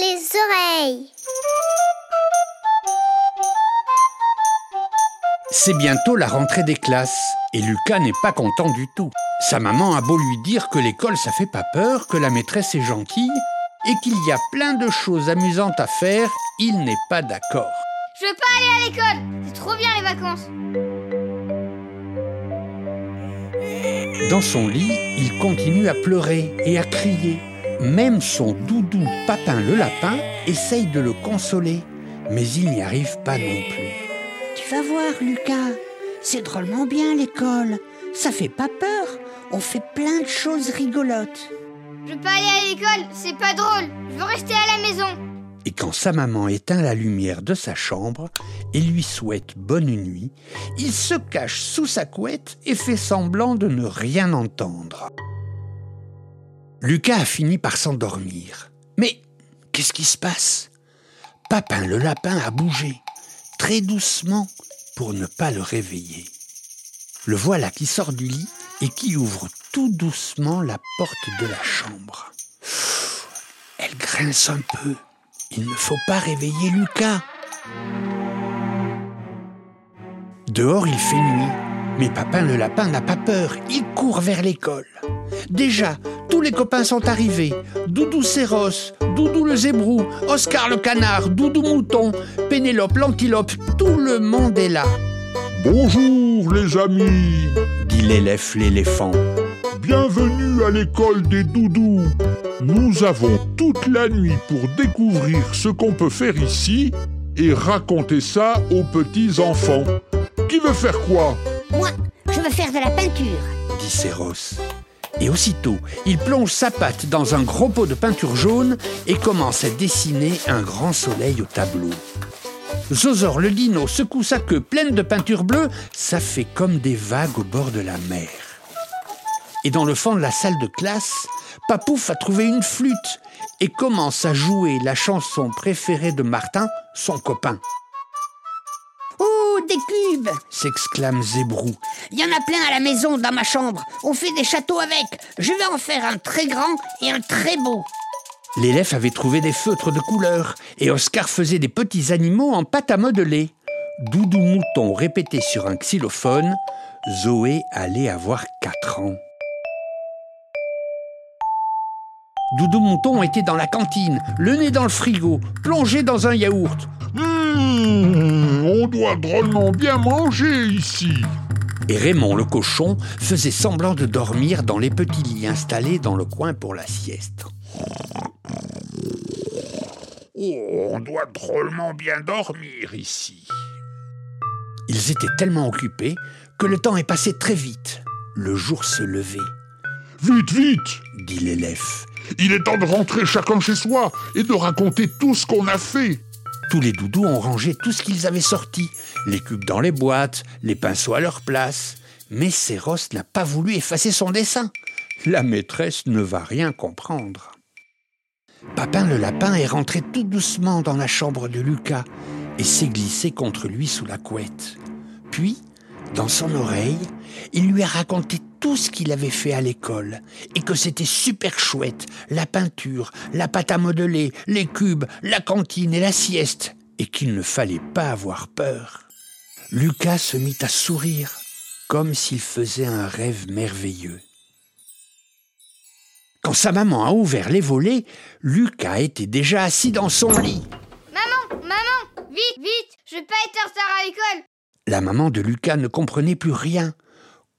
les oreilles. C'est bientôt la rentrée des classes et Lucas n'est pas content du tout. Sa maman a beau lui dire que l'école ça fait pas peur, que la maîtresse est gentille et qu'il y a plein de choses amusantes à faire, il n'est pas d'accord. Je veux pas aller à l'école, c'est trop bien les vacances. Dans son lit, il continue à pleurer et à crier. Même son doudou Papin le lapin essaye de le consoler, mais il n'y arrive pas non plus. Tu vas voir, Lucas. C'est drôlement bien l'école. Ça fait pas peur. On fait plein de choses rigolotes. Je veux pas aller à l'école, c'est pas drôle. Je veux rester à la maison. Et quand sa maman éteint la lumière de sa chambre et lui souhaite bonne nuit, il se cache sous sa couette et fait semblant de ne rien entendre. Lucas a fini par s'endormir. Mais qu'est-ce qui se passe? Papin le lapin a bougé, très doucement, pour ne pas le réveiller. Le voilà qui sort du lit et qui ouvre tout doucement la porte de la chambre. Elle grince un peu. Il ne faut pas réveiller Lucas. Dehors, il fait nuit. Mais Papin le lapin n'a pas peur. Il court vers l'école. Déjà, tous les copains sont arrivés. Doudou Séros, Doudou le zébrou, Oscar le canard, Doudou mouton, Pénélope l'antilope, tout le monde est là. Bonjour les amis, dit l'élève l'éléphant. Bienvenue à l'école des doudous. Nous avons toute la nuit pour découvrir ce qu'on peut faire ici et raconter ça aux petits enfants. Qui veut faire quoi? Moi, je veux faire de la peinture, dit Séros. Et aussitôt, il plonge sa patte dans un gros pot de peinture jaune et commence à dessiner un grand soleil au tableau. Zozor le dino secoue sa queue pleine de peinture bleue, ça fait comme des vagues au bord de la mer. Et dans le fond de la salle de classe, Papouf a trouvé une flûte et commence à jouer la chanson préférée de Martin, son copain. Des cubes s'exclame Zébrou. Il y en a plein à la maison, dans ma chambre. On fait des châteaux avec. Je vais en faire un très grand et un très beau. L'élève avait trouvé des feutres de couleur et Oscar faisait des petits animaux en pâte à modeler. Doudou Mouton répétait sur un xylophone. Zoé allait avoir 4 ans. Doudou Mouton était dans la cantine, le nez dans le frigo, plongé dans un yaourt. Mmh, on doit drôlement bien manger ici. Et Raymond le cochon faisait semblant de dormir dans les petits lits installés dans le coin pour la sieste. Oh, on doit drôlement bien dormir ici. Ils étaient tellement occupés que le temps est passé très vite. Le jour se levait. Vite, vite dit l'élève. Il est temps de rentrer chacun chez soi et de raconter tout ce qu'on a fait. Tous les doudous ont rangé tout ce qu'ils avaient sorti, les cubes dans les boîtes, les pinceaux à leur place. Mais Séros n'a pas voulu effacer son dessin. La maîtresse ne va rien comprendre. Papin le lapin est rentré tout doucement dans la chambre de Lucas et s'est glissé contre lui sous la couette. Puis, dans son oreille, il lui a raconté tout ce qu'il avait fait à l'école et que c'était super chouette, la peinture, la pâte à modeler, les cubes, la cantine et la sieste, et qu'il ne fallait pas avoir peur. Lucas se mit à sourire, comme s'il faisait un rêve merveilleux. Quand sa maman a ouvert les volets, Lucas était déjà assis dans son lit. Maman, maman, vite, vite, je vais pas être en retard à l'école. La maman de Lucas ne comprenait plus rien.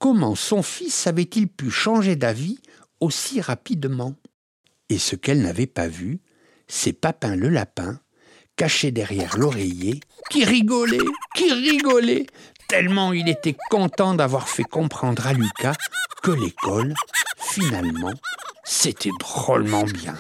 Comment son fils avait-il pu changer d'avis aussi rapidement? Et ce qu'elle n'avait pas vu, c'est Papin le lapin, caché derrière l'oreiller, qui rigolait, qui rigolait, tellement il était content d'avoir fait comprendre à Lucas que l'école, finalement, c'était drôlement bien.